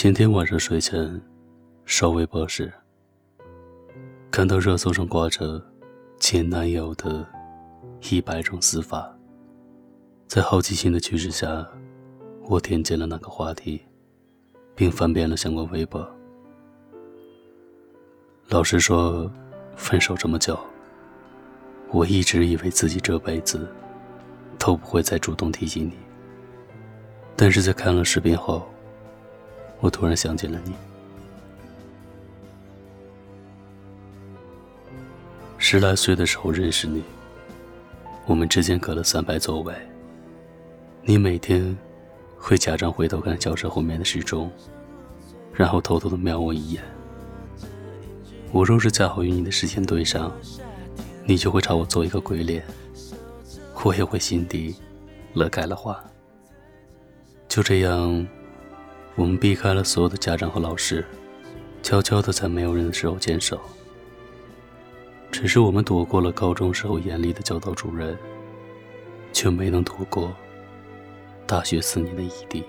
前天晚上睡前刷微博时，看到热搜上挂着前男友的一百种死法，在好奇心的驱使下，我点进了那个话题，并翻遍了相关微博。老实说，分手这么久，我一直以为自己这辈子都不会再主动提起你，但是在看了视频后。我突然想起了你。十来岁的时候认识你，我们之间隔了三排座位。你每天会假装回头看教室后面的时钟，然后偷偷的瞄我一眼。我若是恰好与你的视线对上，你就会朝我做一个鬼脸，我也会心底乐开了花。就这样。我们避开了所有的家长和老师，悄悄的在没有人的时候牵手。只是我们躲过了高中时候严厉的教导主任，却没能躲过大学四年的异地。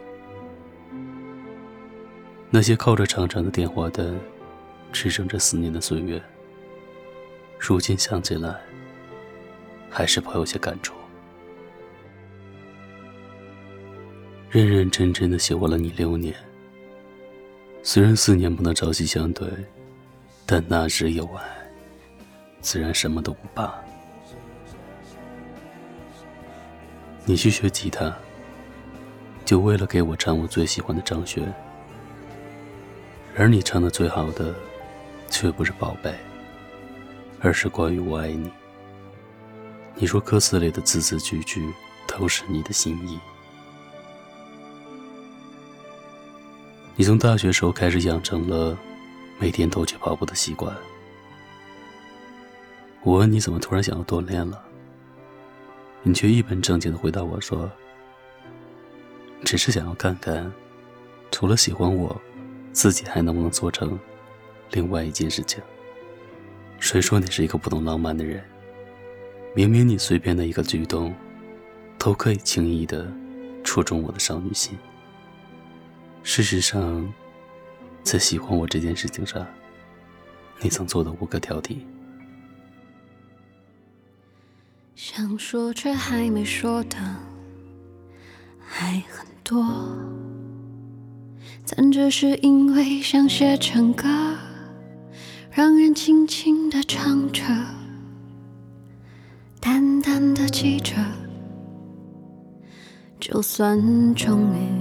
那些靠着长长的电话单支撑着四年的岁月，如今想起来，还是颇有些感触。认认真真的喜欢了你六年，虽然四年不能朝夕相对，但那时有爱，自然什么都不怕。你去学吉他，就为了给我唱我最喜欢的张悬，而你唱的最好的，却不是宝贝，而是关于我爱你。你说歌词里的字字句句都是你的心意。你从大学时候开始养成了每天都去跑步的习惯。我问你怎么突然想要锻炼了，你却一本正经的回答我说：“只是想要看看，除了喜欢我，自己还能不能做成另外一件事情。”谁说你是一个不懂浪漫的人？明明你随便的一个举动，都可以轻易的戳中我的少女心。事实上，在喜欢我这件事情上，你曾做的无可挑剔。想说却还没说的还很多，但只是因为想写成歌，让人轻轻的唱着，淡淡的记着，就算终于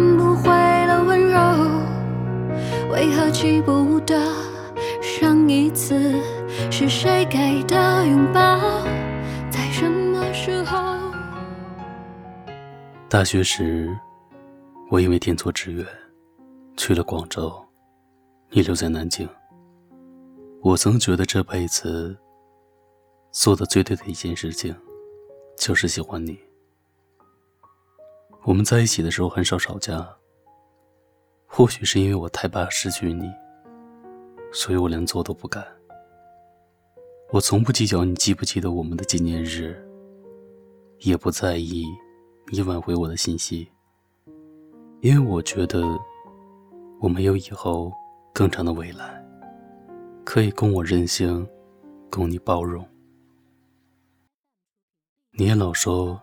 记不得上一次是谁给的拥抱，在什么时候？大学时，我因为填错志愿去了广州，你留在南京。我曾觉得这辈子做的最对的一件事情，就是喜欢你。我们在一起的时候很少吵架。或许是因为我太怕失去你，所以我连做都不敢。我从不计较你记不记得我们的纪念日，也不在意你挽回我的信息，因为我觉得我没有以后更长的未来，可以供我任性，供你包容。你也老说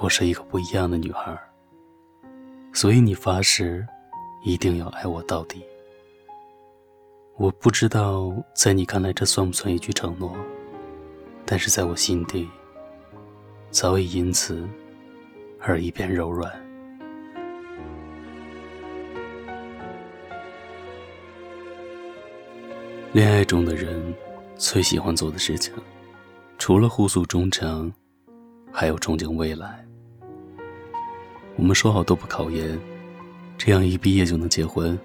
我是一个不一样的女孩，所以你发誓。一定要爱我到底。我不知道在你看来这算不算一句承诺，但是在我心底，早已因此而一片柔软。恋爱中的人最喜欢做的事情，除了互诉衷肠，还有憧憬未来。我们说好都不考研。这样一毕业就能结婚，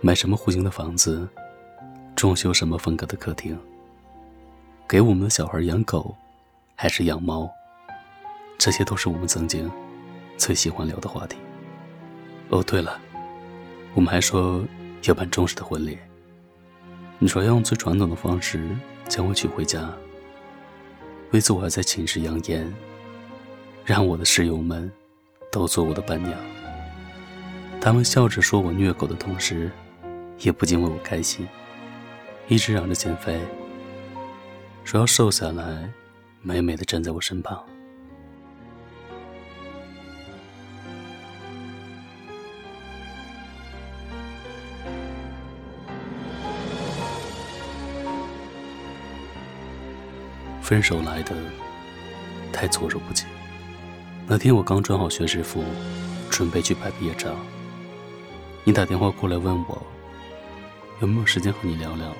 买什么户型的房子，装修什么风格的客厅，给我们的小孩养狗，还是养猫，这些都是我们曾经最喜欢聊的话题。哦，对了，我们还说要办正式的婚礼。你说要用最传统的方式将我娶回家，为此我还在寝室扬言，让我的室友们都做我的伴娘。他们笑着说我虐狗的同时，也不禁为我开心，一直嚷着减肥，说要瘦下来，美美的站在我身旁。分手来的太措手不及。那天我刚穿好学士服，准备去拍毕业照。你打电话过来问我有没有时间和你聊聊，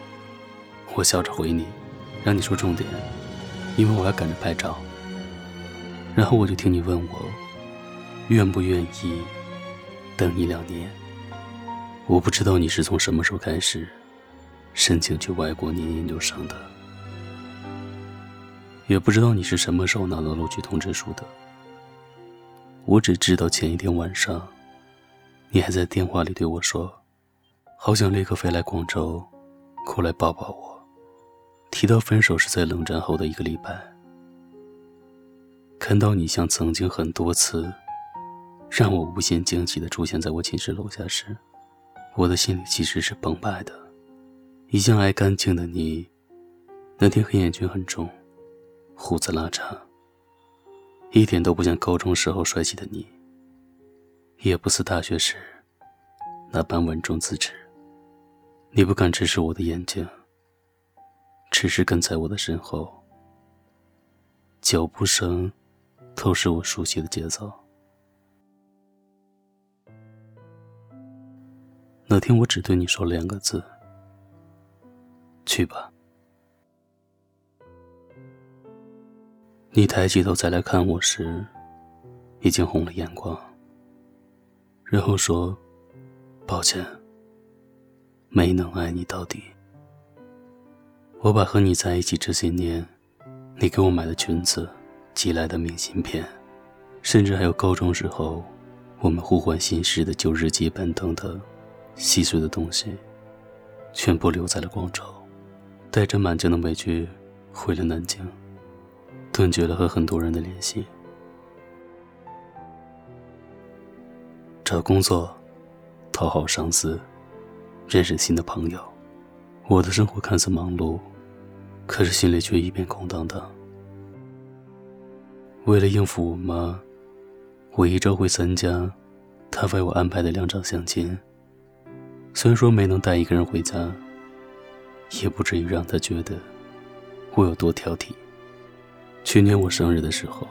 我笑着回你，让你说重点，因为我要赶着拍照。然后我就听你问我愿不愿意等你两年。我不知道你是从什么时候开始申请去外国念研究生的，也不知道你是什么时候拿到录取通知书的。我只知道前一天晚上。你还在电话里对我说：“好想立刻飞来广州，过来抱抱我。”提到分手是在冷战后的一个礼拜。看到你像曾经很多次，让我无限惊喜的出现在我寝室楼下时，我的心里其实是澎湃的。一向爱干净的你，那天黑眼圈很重，胡子拉碴，一点都不像高中时候帅气的你。也不似大学时那般稳重自持。你不敢直视我的眼睛，只是跟在我的身后，脚步声都是我熟悉的节奏。那天我只对你说了两个字：“去吧。”你抬起头再来看我时，已经红了眼眶。然后说：“抱歉，没能爱你到底。我把和你在一起这些年，你给我买的裙子、寄来的明信片，甚至还有高中时候我们互换信时的旧日记本等等细碎的东西，全部留在了广州，带着满腔的委屈回了南京，断绝了和很多人的联系。”找工作，讨好上司，认识新的朋友，我的生活看似忙碌，可是心里却一片空荡荡。为了应付我妈，我一周会参加她为我安排的两场相亲。虽说没能带一个人回家，也不至于让她觉得我有多挑剔。去年我生日的时候，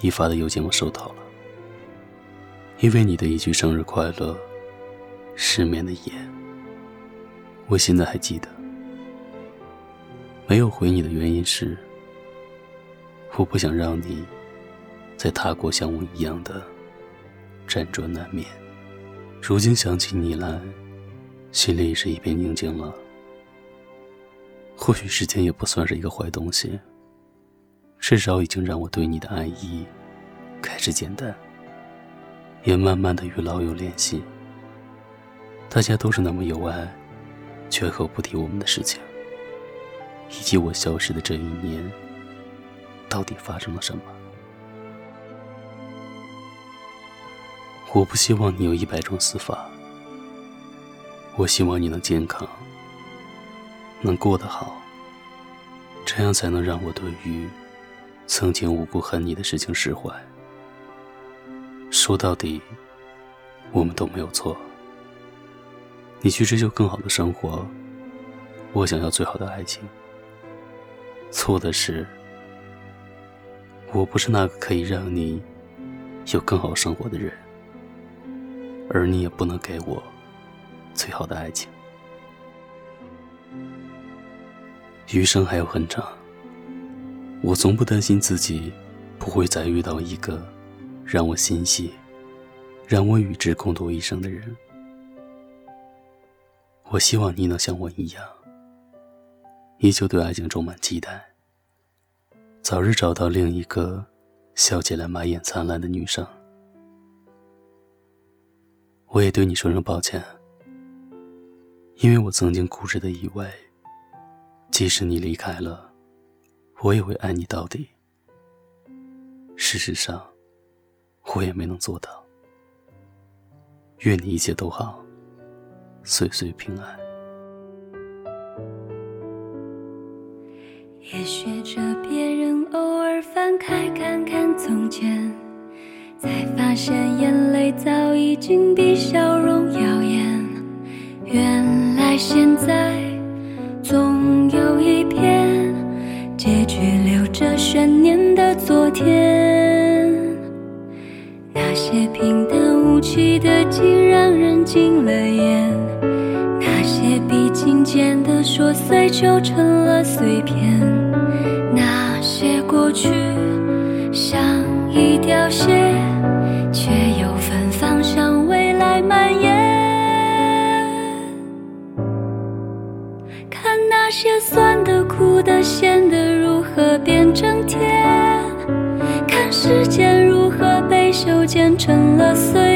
你发的邮件我收到了。因为你的一句生日快乐，失眠的夜，我现在还记得。没有回你的原因是，我不想让你在他国像我一样的辗转难眠。如今想起你来，心里也是一片宁静了。或许时间也不算是一个坏东西，至少已经让我对你的爱意开始简单，也慢慢的与老友联系。大家都是那么友爱，绝口不提我们的事情，以及我消失的这一年，到底发生了什么？我不希望你有一百种死法，我希望你能健康，能过得好，这样才能让我对于曾经无辜恨你的事情释怀。说到底，我们都没有错。你去追求更好的生活，我想要最好的爱情。错的是，我不是那个可以让你有更好生活的人。而你也不能给我最好的爱情。余生还有很长，我从不担心自己不会再遇到一个让我欣喜、让我与之共度一生的人。我希望你能像我一样，依旧对爱情充满期待，早日找到另一个笑起来满眼灿烂的女生。我也对你说声抱歉，因为我曾经固执的以为，即使你离开了，我也会爱你到底。事实上，我也没能做到。愿你一切都好，岁岁平安。也学着别人偶尔翻开看看从前。才发现眼泪早已经比笑碎就成了碎片。那些过去像一条线。些酸的、苦的、咸的，如何变成甜？看时间如何被修剪成了碎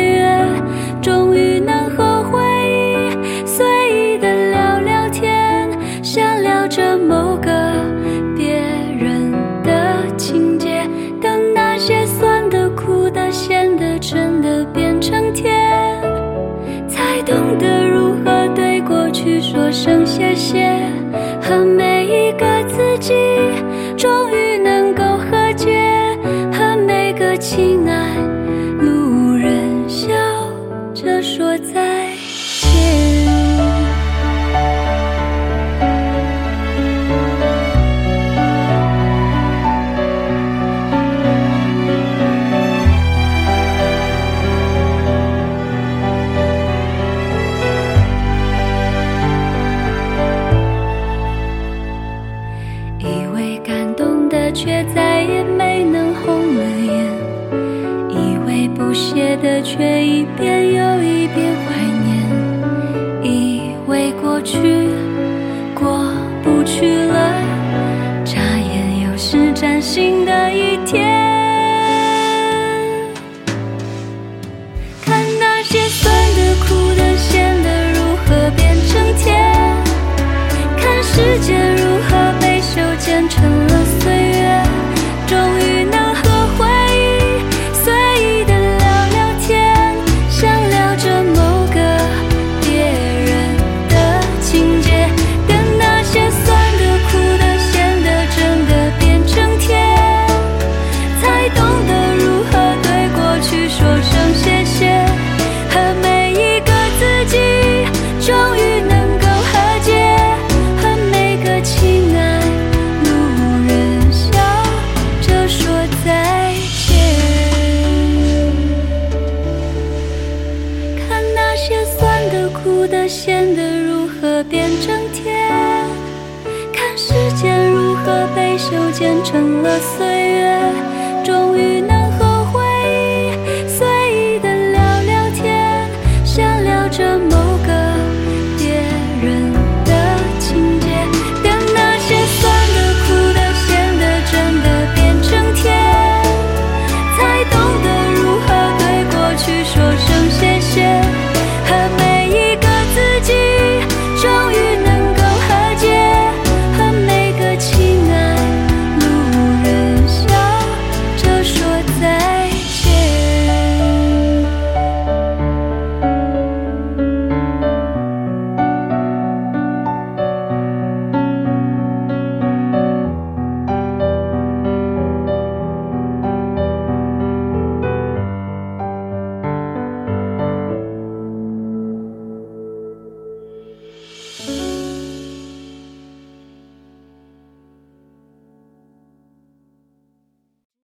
懂得如何对过去说声谢谢。和每一个自己，